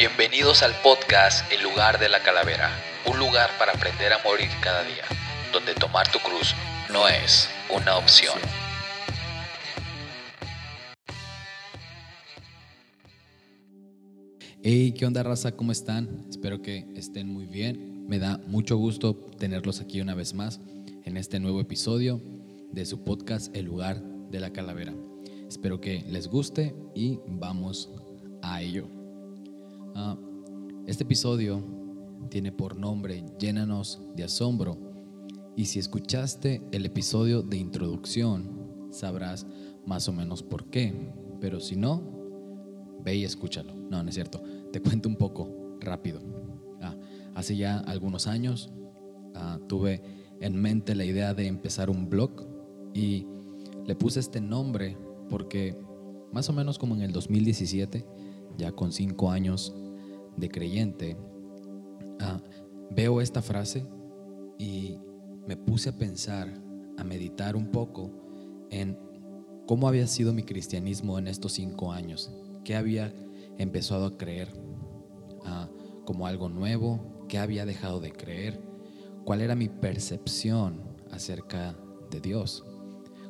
Bienvenidos al podcast El lugar de la calavera, un lugar para aprender a morir cada día, donde tomar tu cruz no es una opción. Hey, ¿qué onda raza? ¿Cómo están? Espero que estén muy bien. Me da mucho gusto tenerlos aquí una vez más en este nuevo episodio de su podcast El lugar de la calavera. Espero que les guste y vamos a ello. Ah, este episodio tiene por nombre Llénanos de asombro y si escuchaste el episodio de introducción sabrás más o menos por qué, pero si no, ve y escúchalo. No, no es cierto. Te cuento un poco rápido. Ah, hace ya algunos años ah, tuve en mente la idea de empezar un blog y le puse este nombre porque más o menos como en el 2017, ya con cinco años de creyente, ah, veo esta frase y me puse a pensar, a meditar un poco en cómo había sido mi cristianismo en estos cinco años qué había empezado a creer ah, como algo nuevo, qué había dejado de creer, cuál era mi percepción acerca de Dios,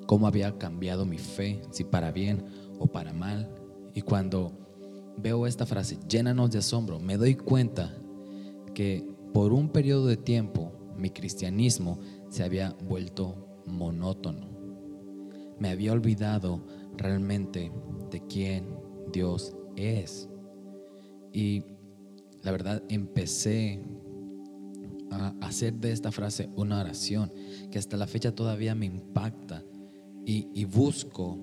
cómo había cambiado mi fe, si para bien o para mal. Y cuando veo esta frase, llénanos de asombro, me doy cuenta que por un periodo de tiempo mi cristianismo se había vuelto monótono. Me había olvidado realmente de quién Dios es. Y la verdad empecé a hacer de esta frase una oración que hasta la fecha todavía me impacta y, busco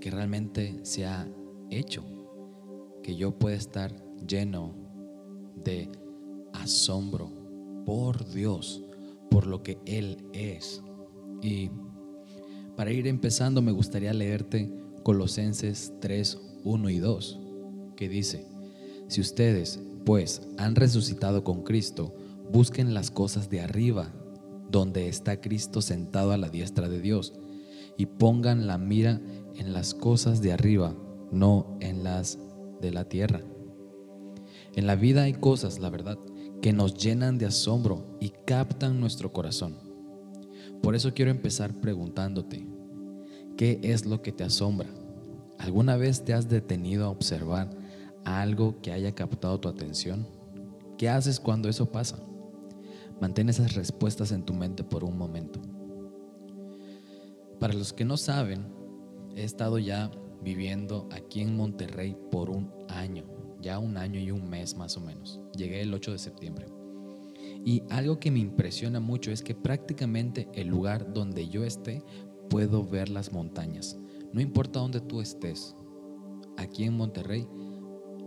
que realmente sea hecho, que yo pueda estar lleno de asombro por Dios, por lo que Él es. Y para ir empezando me gustaría leerte Colosenses 3, 1 y 2, que dice, si ustedes, pues, han resucitado con Cristo, busquen las cosas de arriba, donde está Cristo sentado a la diestra de Dios, y pongan la mira en las cosas de arriba, no en las de la tierra. En la vida hay cosas, la verdad, que nos llenan de asombro y captan nuestro corazón. Por eso quiero empezar preguntándote, ¿qué es lo que te asombra? ¿Alguna vez te has detenido a observar algo que haya captado tu atención? ¿Qué haces cuando eso pasa? Mantén esas respuestas en tu mente por un momento. Para los que no saben, he estado ya viviendo aquí en Monterrey por un año, ya un año y un mes más o menos. Llegué el 8 de septiembre. Y algo que me impresiona mucho es que prácticamente el lugar donde yo esté puedo ver las montañas. No importa dónde tú estés, aquí en Monterrey,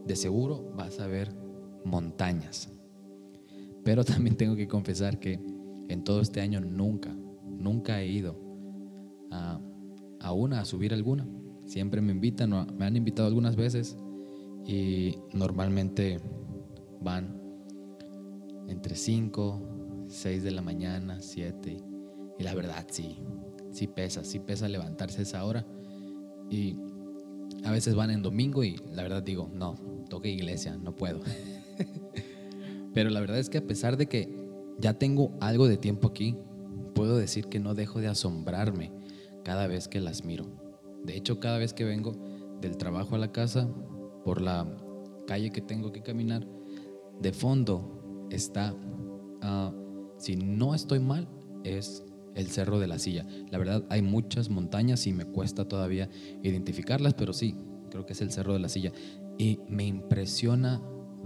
de seguro vas a ver montañas. Pero también tengo que confesar que en todo este año nunca, nunca he ido a, a una, a subir alguna. Siempre me invitan, me han invitado algunas veces y normalmente van entre 5, 6 de la mañana, 7. Y la verdad sí, sí pesa, sí pesa levantarse esa hora. Y a veces van en domingo y la verdad digo, no, toque iglesia, no puedo. Pero la verdad es que a pesar de que ya tengo algo de tiempo aquí, puedo decir que no dejo de asombrarme cada vez que las miro. De hecho, cada vez que vengo del trabajo a la casa, por la calle que tengo que caminar, de fondo está, ah, si no estoy mal, es el Cerro de la Silla. La verdad hay muchas montañas y me cuesta todavía identificarlas, pero sí, creo que es el Cerro de la Silla. Y me impresiona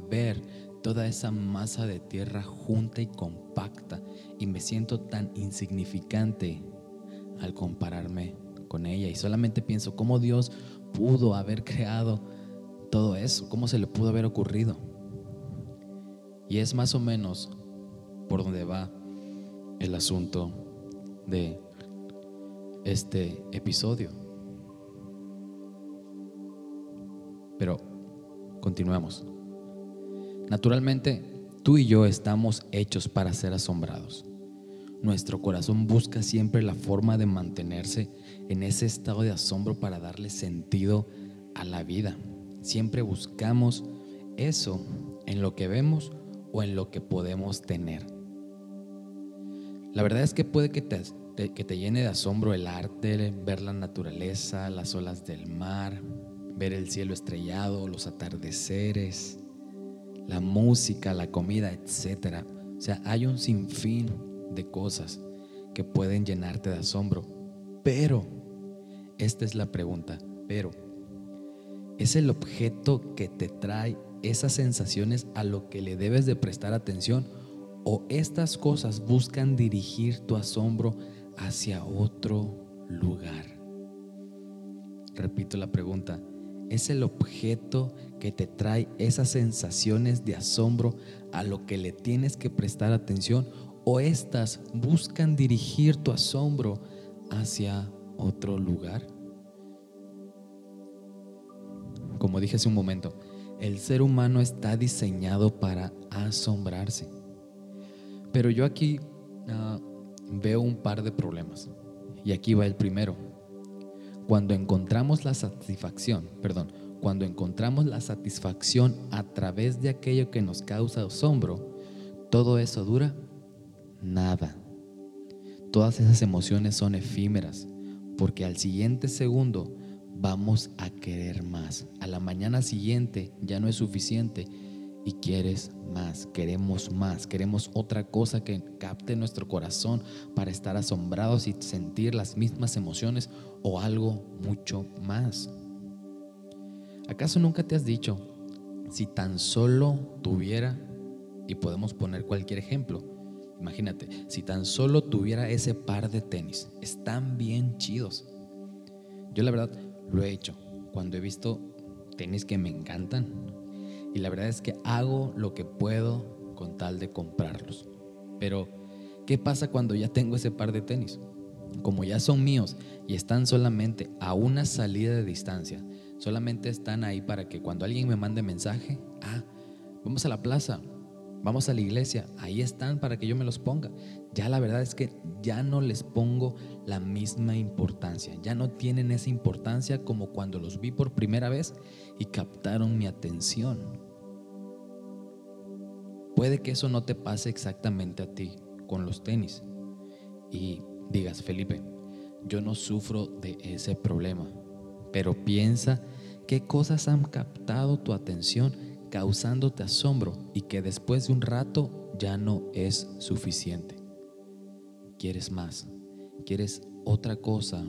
ver toda esa masa de tierra junta y compacta y me siento tan insignificante al compararme con ella y solamente pienso cómo Dios pudo haber creado todo eso, cómo se le pudo haber ocurrido. Y es más o menos por donde va el asunto de este episodio. Pero continuemos. Naturalmente, tú y yo estamos hechos para ser asombrados. Nuestro corazón busca siempre la forma de mantenerse en ese estado de asombro para darle sentido a la vida. Siempre buscamos eso en lo que vemos o en lo que podemos tener. La verdad es que puede que te, que te llene de asombro el arte, ver la naturaleza, las olas del mar, ver el cielo estrellado, los atardeceres, la música, la comida, etc. O sea, hay un sinfín de cosas que pueden llenarte de asombro. Pero, esta es la pregunta, pero, ¿es el objeto que te trae esas sensaciones a lo que le debes de prestar atención? ¿O estas cosas buscan dirigir tu asombro hacia otro lugar? Repito la pregunta, ¿es el objeto que te trae esas sensaciones de asombro a lo que le tienes que prestar atención? ¿O estas buscan dirigir tu asombro hacia otro lugar? Como dije hace un momento, el ser humano está diseñado para asombrarse. Pero yo aquí uh, veo un par de problemas. Y aquí va el primero. Cuando encontramos la satisfacción, perdón, cuando encontramos la satisfacción a través de aquello que nos causa asombro, todo eso dura nada. Todas esas emociones son efímeras, porque al siguiente segundo vamos a querer más. A la mañana siguiente ya no es suficiente y quieres más, queremos más, queremos otra cosa que capte nuestro corazón para estar asombrados y sentir las mismas emociones o algo mucho más. ¿Acaso nunca te has dicho, si tan solo tuviera, y podemos poner cualquier ejemplo, imagínate, si tan solo tuviera ese par de tenis, están bien chidos. Yo la verdad lo he hecho cuando he visto tenis que me encantan. Y la verdad es que hago lo que puedo con tal de comprarlos. Pero, ¿qué pasa cuando ya tengo ese par de tenis? Como ya son míos y están solamente a una salida de distancia, solamente están ahí para que cuando alguien me mande mensaje, ah, vamos a la plaza, vamos a la iglesia, ahí están para que yo me los ponga. Ya la verdad es que ya no les pongo la misma importancia, ya no tienen esa importancia como cuando los vi por primera vez y captaron mi atención. Puede que eso no te pase exactamente a ti con los tenis y digas, Felipe, yo no sufro de ese problema, pero piensa qué cosas han captado tu atención causándote asombro y que después de un rato ya no es suficiente. Quieres más, quieres otra cosa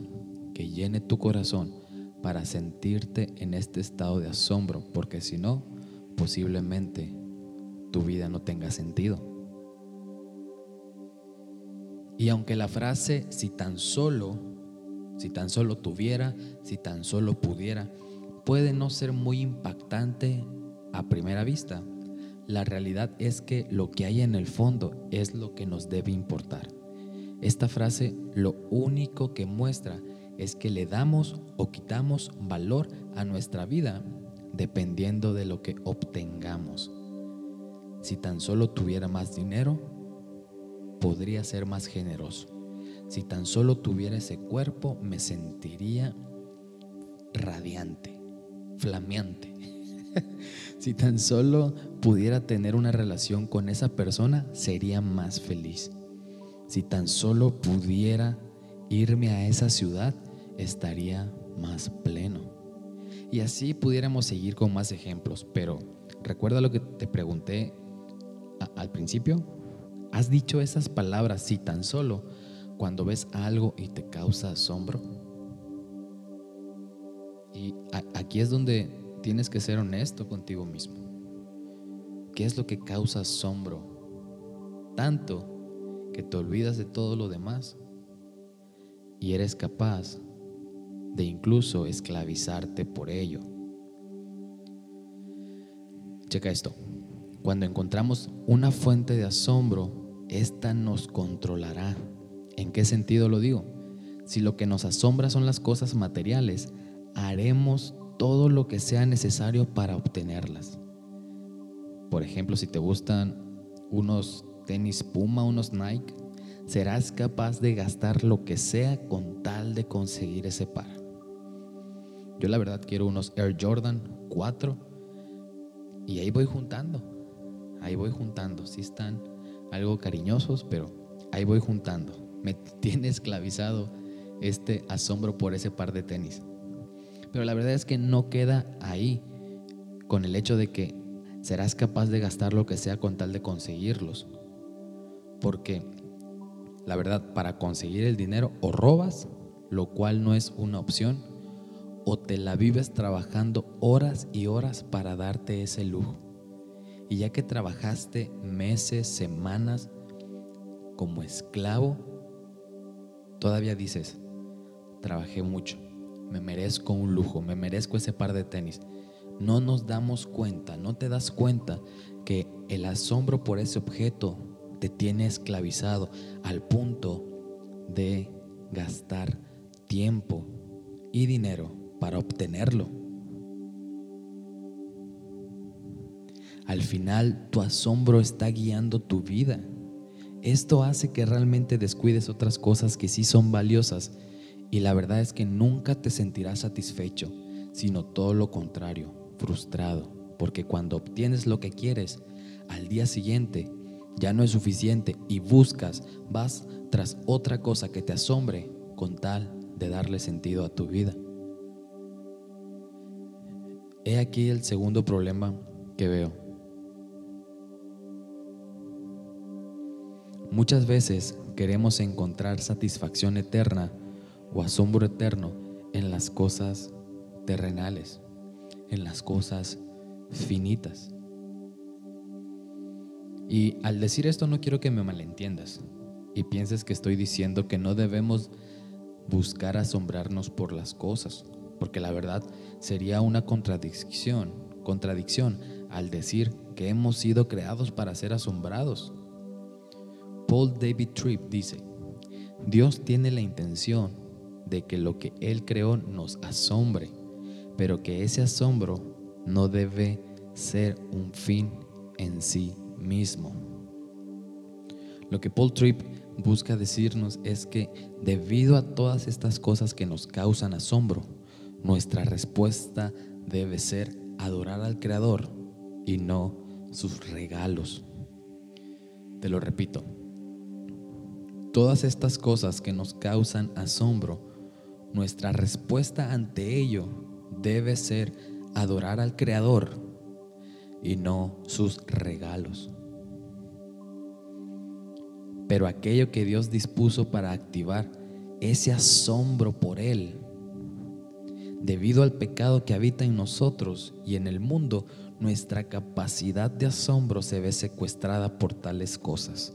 que llene tu corazón para sentirte en este estado de asombro, porque si no, posiblemente tu vida no tenga sentido. Y aunque la frase si tan solo, si tan solo tuviera, si tan solo pudiera, puede no ser muy impactante a primera vista, la realidad es que lo que hay en el fondo es lo que nos debe importar. Esta frase lo único que muestra es que le damos o quitamos valor a nuestra vida dependiendo de lo que obtengamos. Si tan solo tuviera más dinero, podría ser más generoso. Si tan solo tuviera ese cuerpo, me sentiría radiante, flameante. si tan solo pudiera tener una relación con esa persona, sería más feliz. Si tan solo pudiera irme a esa ciudad, estaría más pleno. Y así pudiéramos seguir con más ejemplos, pero recuerda lo que te pregunté al principio. ¿Has dicho esas palabras si tan solo cuando ves algo y te causa asombro? Y aquí es donde tienes que ser honesto contigo mismo. ¿Qué es lo que causa asombro? Tanto que te olvidas de todo lo demás y eres capaz de incluso esclavizarte por ello. Checa esto. Cuando encontramos una fuente de asombro, esta nos controlará. ¿En qué sentido lo digo? Si lo que nos asombra son las cosas materiales, haremos todo lo que sea necesario para obtenerlas. Por ejemplo, si te gustan unos tenis Puma, unos Nike, serás capaz de gastar lo que sea con tal de conseguir ese par. Yo la verdad quiero unos Air Jordan 4 y ahí voy juntando. ahí voy juntando. Sí están algo cariñosos, pero ahí voy juntando. Me tiene esclavizado este asombro por ese par de tenis. Pero la verdad es que no queda ahí con el hecho de que serás capaz de gastar lo que sea con tal de conseguirlos. Porque la verdad, para conseguir el dinero o robas, lo cual no es una opción, o te la vives trabajando horas y horas para darte ese lujo. Y ya que trabajaste meses, semanas como esclavo, todavía dices, trabajé mucho, me merezco un lujo, me merezco ese par de tenis. No nos damos cuenta, no te das cuenta que el asombro por ese objeto te tiene esclavizado al punto de gastar tiempo y dinero para obtenerlo. Al final tu asombro está guiando tu vida. Esto hace que realmente descuides otras cosas que sí son valiosas y la verdad es que nunca te sentirás satisfecho, sino todo lo contrario, frustrado, porque cuando obtienes lo que quieres, al día siguiente ya no es suficiente y buscas, vas tras otra cosa que te asombre con tal de darle sentido a tu vida. He aquí el segundo problema que veo. Muchas veces queremos encontrar satisfacción eterna o asombro eterno en las cosas terrenales, en las cosas finitas. Y al decir esto no quiero que me malentiendas y pienses que estoy diciendo que no debemos buscar asombrarnos por las cosas porque la verdad sería una contradicción, contradicción al decir que hemos sido creados para ser asombrados. Paul David Tripp dice, Dios tiene la intención de que lo que Él creó nos asombre, pero que ese asombro no debe ser un fin en sí mismo. Lo que Paul Tripp busca decirnos es que debido a todas estas cosas que nos causan asombro, nuestra respuesta debe ser adorar al Creador y no sus regalos. Te lo repito, todas estas cosas que nos causan asombro, nuestra respuesta ante ello debe ser adorar al Creador y no sus regalos. Pero aquello que Dios dispuso para activar ese asombro por Él Debido al pecado que habita en nosotros y en el mundo, nuestra capacidad de asombro se ve secuestrada por tales cosas,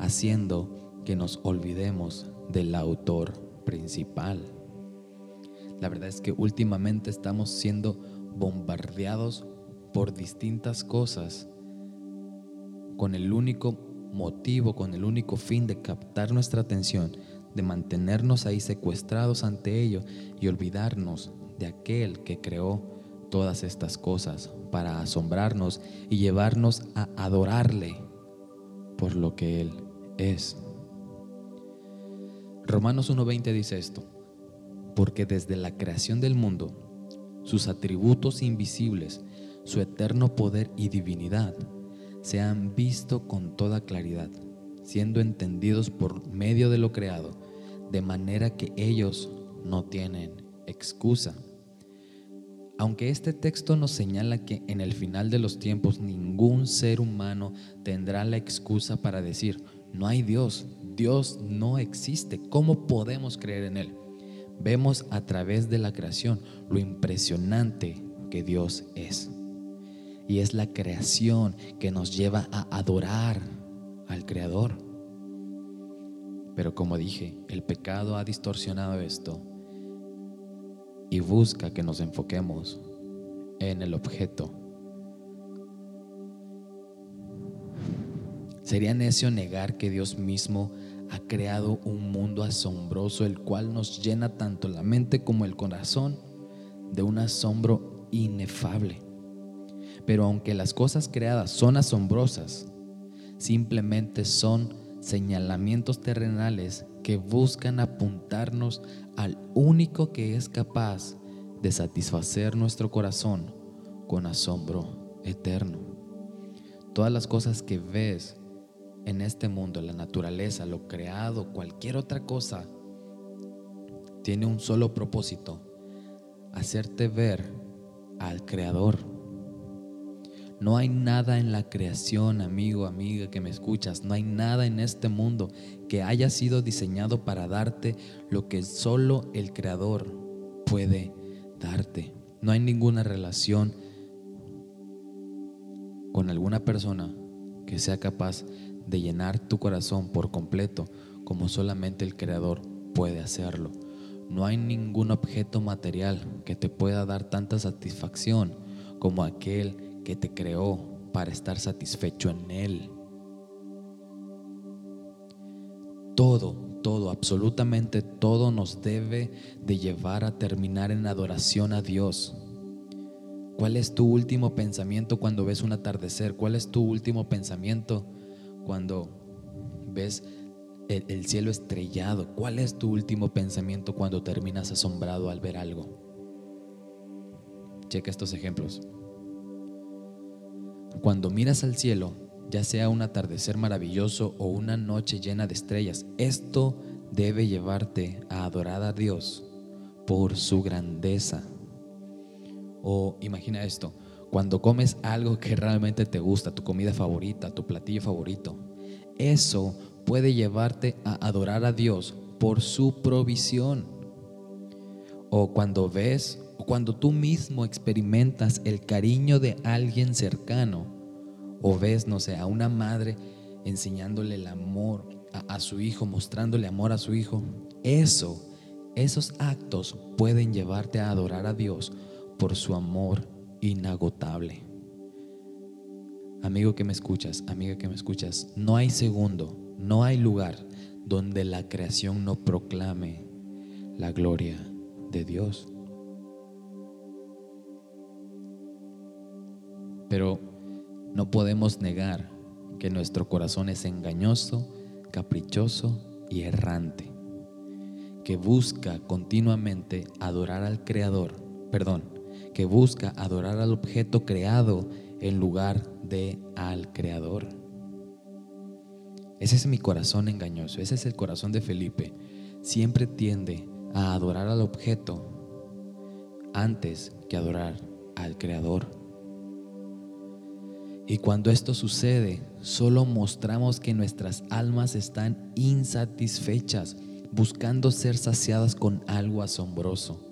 haciendo que nos olvidemos del autor principal. La verdad es que últimamente estamos siendo bombardeados por distintas cosas con el único motivo, con el único fin de captar nuestra atención de mantenernos ahí secuestrados ante ello y olvidarnos de aquel que creó todas estas cosas para asombrarnos y llevarnos a adorarle por lo que Él es. Romanos 1.20 dice esto, porque desde la creación del mundo, sus atributos invisibles, su eterno poder y divinidad, se han visto con toda claridad siendo entendidos por medio de lo creado, de manera que ellos no tienen excusa. Aunque este texto nos señala que en el final de los tiempos ningún ser humano tendrá la excusa para decir, no hay Dios, Dios no existe, ¿cómo podemos creer en Él? Vemos a través de la creación lo impresionante que Dios es. Y es la creación que nos lleva a adorar al Creador. Pero como dije, el pecado ha distorsionado esto y busca que nos enfoquemos en el objeto. Sería necio negar que Dios mismo ha creado un mundo asombroso, el cual nos llena tanto la mente como el corazón de un asombro inefable. Pero aunque las cosas creadas son asombrosas, simplemente son señalamientos terrenales que buscan apuntarnos al único que es capaz de satisfacer nuestro corazón con asombro eterno. Todas las cosas que ves en este mundo, la naturaleza, lo creado, cualquier otra cosa, tiene un solo propósito, hacerte ver al Creador. No hay nada en la creación, amigo, amiga, que me escuchas. No hay nada en este mundo que haya sido diseñado para darte lo que solo el Creador puede darte. No hay ninguna relación con alguna persona que sea capaz de llenar tu corazón por completo como solamente el Creador puede hacerlo. No hay ningún objeto material que te pueda dar tanta satisfacción como aquel que te creó para estar satisfecho en Él. Todo, todo, absolutamente todo nos debe de llevar a terminar en adoración a Dios. ¿Cuál es tu último pensamiento cuando ves un atardecer? ¿Cuál es tu último pensamiento cuando ves el, cielo estrellado? ¿Cuál es tu último pensamiento cuando terminas asombrado al ver algo? Checa estos ejemplos. Cuando miras al cielo, ya sea un atardecer maravilloso o una noche llena de estrellas, esto debe llevarte a adorar a Dios por su grandeza. O imagina esto, cuando comes algo que realmente te gusta, tu comida favorita, tu platillo favorito, eso puede llevarte a adorar a Dios por su provisión. O cuando ves o cuando tú mismo experimentas el cariño de alguien cercano o ves, no sé, a una madre enseñándole el amor a, a su hijo, mostrándole amor a su hijo, eso, esos actos pueden llevarte a adorar a Dios por su amor inagotable. Amigo que me escuchas, amiga que me escuchas, no hay segundo, no hay lugar donde la creación no proclame la gloria de Dios. Pero no podemos negar que nuestro corazón es engañoso, caprichoso y errante, que busca continuamente adorar al Creador, perdón, que busca adorar al objeto creado en lugar de al Creador. Ese es mi corazón engañoso, ese es el corazón de Felipe. Siempre tiende a adorar al objeto antes que adorar al Creador. Y cuando esto sucede, solo mostramos que nuestras almas están insatisfechas, buscando ser saciadas con algo asombroso.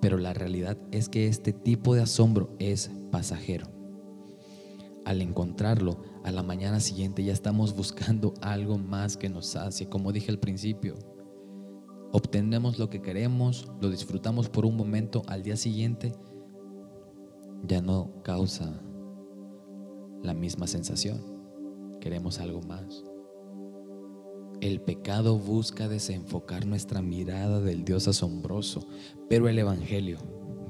Pero la realidad es que este tipo de asombro es pasajero al encontrarlo, a la mañana siguiente ya estamos buscando algo más que nos sacie. Como dije al principio, obtenemos lo que queremos, lo disfrutamos por un momento, al día siguiente ya no causa la misma sensación. Queremos algo más. El pecado busca desenfocar nuestra mirada del Dios asombroso, pero el Evangelio,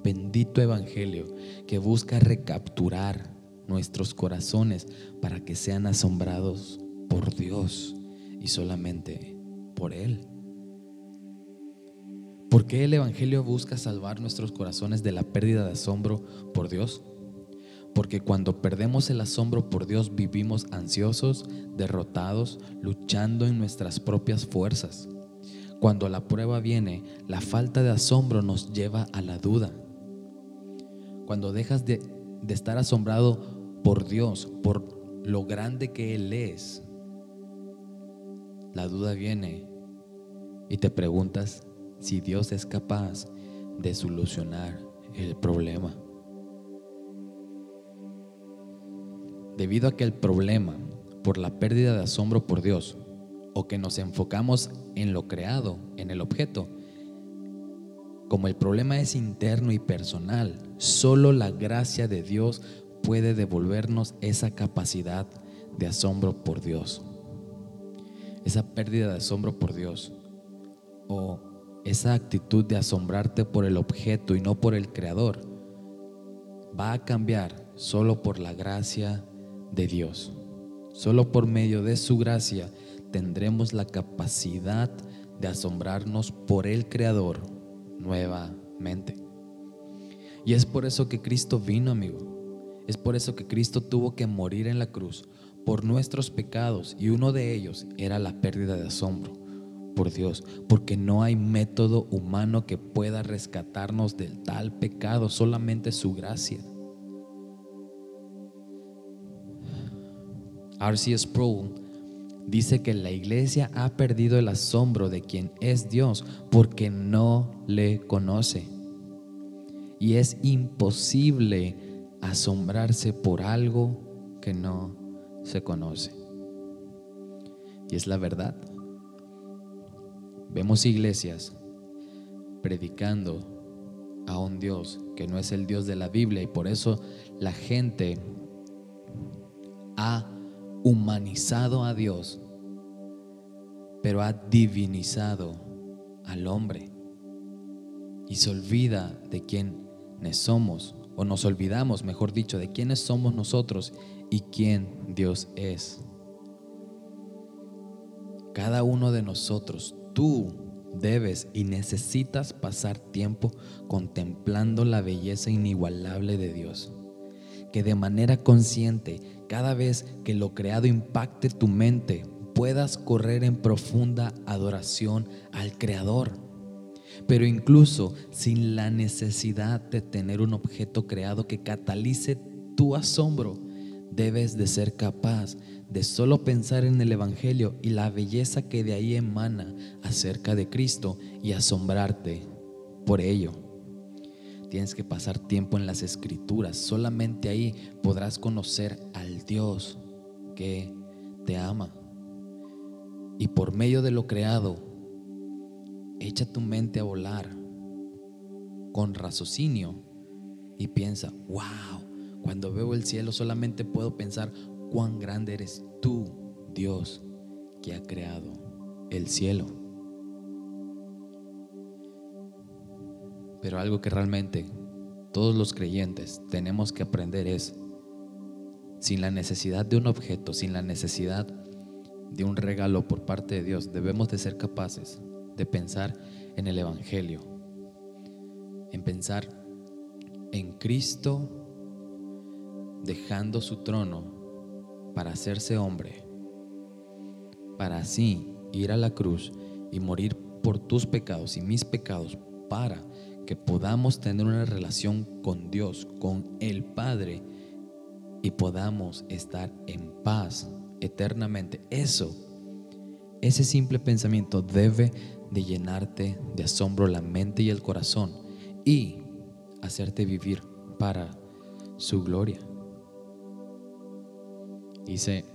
bendito Evangelio, que busca recapturar nuestros corazones para que sean asombrados por Dios y solamente por Él. ¿Por qué el Evangelio busca salvar nuestros corazones de la pérdida de asombro por Dios? Porque cuando perdemos el asombro por Dios vivimos ansiosos, derrotados, luchando en nuestras propias fuerzas. Cuando la prueba viene, la falta de asombro nos lleva a la duda. Cuando dejas de, de estar asombrado por Dios, por lo grande que Él es, la duda viene y te preguntas si Dios es capaz de solucionar el problema. Debido a que el problema por la pérdida de asombro por Dios o que nos enfocamos en lo creado, en el objeto, como el problema es interno y personal, solo la gracia de Dios puede devolvernos esa capacidad de asombro por Dios. Esa pérdida de asombro por Dios. O esa actitud de asombrarte por el objeto y no por el creador. Va a cambiar solo por la gracia de Dios. Solo por medio de su gracia tendremos la capacidad de asombrarnos por el Creador nuevamente. Y es por eso que Cristo vino, amigo Es por eso que Cristo tuvo que morir en la cruz por nuestros pecados y uno de ellos era la pérdida de asombro por Dios, porque no hay método humano que pueda rescatarnos del tal pecado, solamente su gracia. R.C. Sproul dice que la iglesia ha perdido el asombro de quien es Dios porque no le conoce. Y es imposible asombrarse por algo que no se conoce. Y es la verdad. Vemos iglesias predicando a un Dios que no es el Dios de la Biblia y por eso la gente ha humanizado a Dios, pero ha divinizado al hombre y se olvida de quiénes somos, o nos olvidamos, mejor dicho, de quiénes somos nosotros y quién Dios es. Cada uno de nosotros, tú debes y necesitas pasar tiempo contemplando la belleza inigualable de Dios. Que de manera consciente, cada vez que lo creado impacte tu mente, puedas correr en profunda adoración al Creador. Pero incluso sin la necesidad de tener un objeto creado que catalice tu asombro, debes de ser capaz de solo pensar en el Evangelio y la belleza que de ahí emana acerca de Cristo y asombrarte por ello. Tienes que pasar tiempo en las escrituras. Solamente ahí podrás conocer al Dios que te ama. Y por medio de lo creado, echa tu mente a volar con raciocinio y piensa, wow, cuando veo el cielo solamente puedo pensar cuán grande eres tú, Dios, que ha creado el cielo. Pero algo que realmente todos los creyentes tenemos que aprender es, sin la necesidad de un objeto, sin la necesidad de un regalo por parte de Dios, debemos de ser capaces de pensar en el Evangelio, en pensar en Cristo dejando su trono para hacerse hombre, para así ir a la cruz y morir por tus pecados y mis pecados, para que podamos tener una relación con Dios, con el Padre, y podamos estar en paz eternamente. Eso, ese simple pensamiento debe de llenarte de asombro la mente y el corazón y hacerte vivir para su gloria. Hice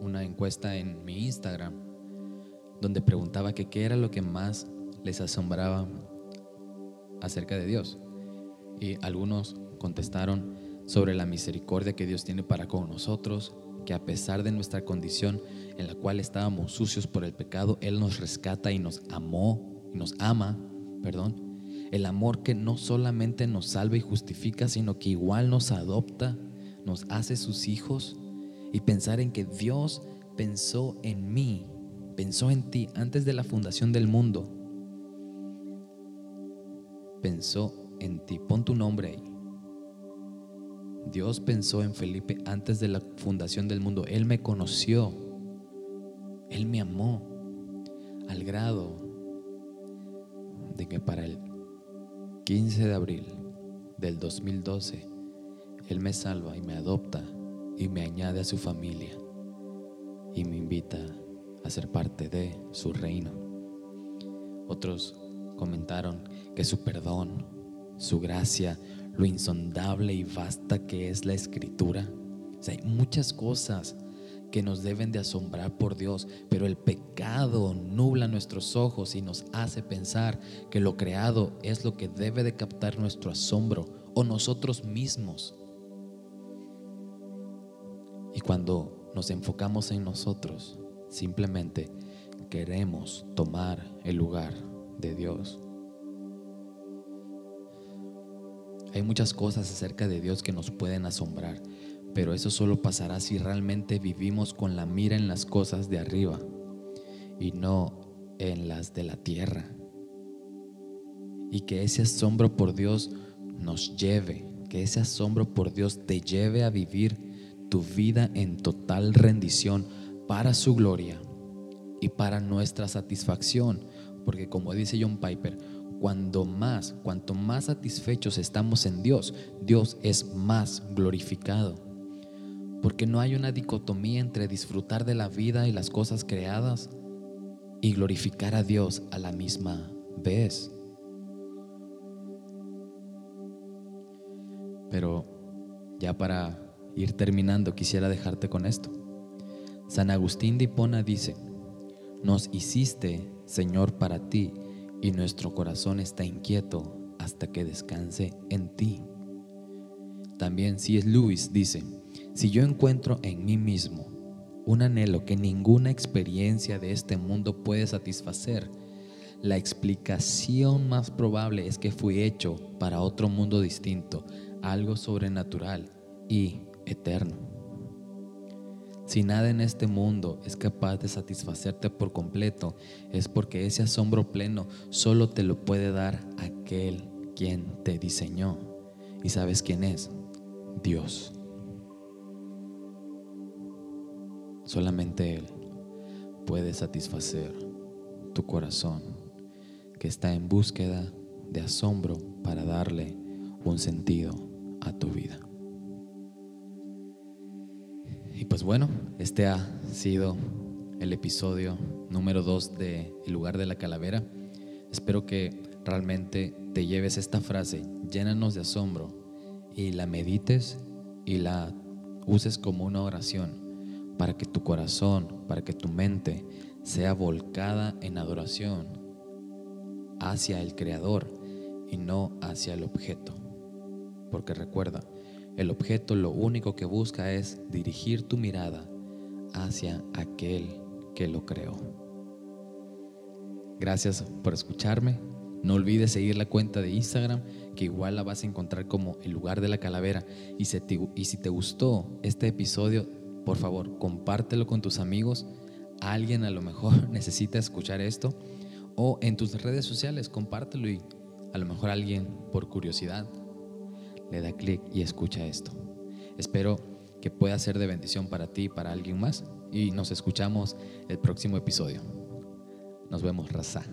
una encuesta en mi Instagram donde preguntaba que qué era lo que más les asombraba acerca de Dios. Y algunos contestaron sobre la misericordia que Dios tiene para con nosotros, que a pesar de nuestra condición en la cual estábamos sucios por el pecado, Él nos rescata y nos amó, y nos ama, perdón. El amor que no solamente nos salva y justifica, sino que igual nos adopta, nos hace sus hijos y pensar en que Dios pensó en mí, pensó en ti antes de la fundación del mundo. Pensó en ti. Pon tu nombre ahí. Dios pensó en Felipe antes de la fundación del mundo. Él me conoció. Él me amó al grado de que para el 15 de abril del 2012 Él me salva y me adopta y me añade a su familia y me invita a ser parte de su reino. Otros comentaron que su perdón, su gracia, lo insondable y vasta que es la escritura. hay muchas cosas que nos deben de asombrar por Dios, pero el pecado nubla nuestros ojos y nos hace pensar que lo creado es lo que debe de captar nuestro asombro o nosotros mismos. Y cuando nos enfocamos en nosotros, simplemente queremos tomar el lugar de Dios. Hay muchas cosas acerca de Dios que nos pueden asombrar, pero eso solo pasará si realmente vivimos con la mira en las cosas de arriba y no en las de la tierra. Y que ese asombro por Dios nos lleve que ese asombro por Dios te lleve a vivir tu vida en total rendición para su gloria y para nuestra satisfacción. Porque como dice John Piper, cuando más, cuanto más satisfechos estamos en Dios, Dios es más glorificado. Porque no hay una dicotomía entre disfrutar de la vida y las cosas creadas y glorificar a Dios a la misma vez. Pero ya para ir terminando, quisiera dejarte con esto. San Agustín de Hipona dice, nos hiciste, Señor, para ti, y nuestro corazón está inquieto hasta que descanse en ti. También C.S. Lewis dice, si yo encuentro en mí mismo un anhelo que ninguna experiencia de este mundo puede satisfacer, la explicación más probable es que fui hecho para otro mundo distinto, algo sobrenatural y eterno. Si nada en este mundo es capaz de satisfacerte por completo, es porque ese asombro pleno solo te lo puede dar aquel quien te diseñó. ¿Y sabes quién es? Dios. Solamente Él puede satisfacer tu corazón que está en búsqueda de asombro para darle un sentido a tu vida. Y pues bueno, este ha sido el episodio número 2 de El lugar de la calavera. Espero que realmente te lleves esta frase, llénanos de asombro, y la medites y la uses como una oración para que tu corazón, para que tu mente sea volcada en adoración hacia el Creador y no hacia el objeto. Porque recuerda, el objeto lo único que busca es dirigir tu mirada hacia aquel que lo creó. Gracias por escucharme. No olvides seguir la cuenta de Instagram, que igual la vas a encontrar como el lugar de la calavera. Y si te, y si te gustó este episodio, por favor, compártelo con tus amigos. Alguien a lo mejor necesita escuchar esto. O en tus redes sociales, compártelo y a lo mejor alguien por curiosidad le da clic y escucha esto. Espero que pueda ser de bendición para ti y para alguien más. Y nos escuchamos el próximo episodio. Nos vemos, raza.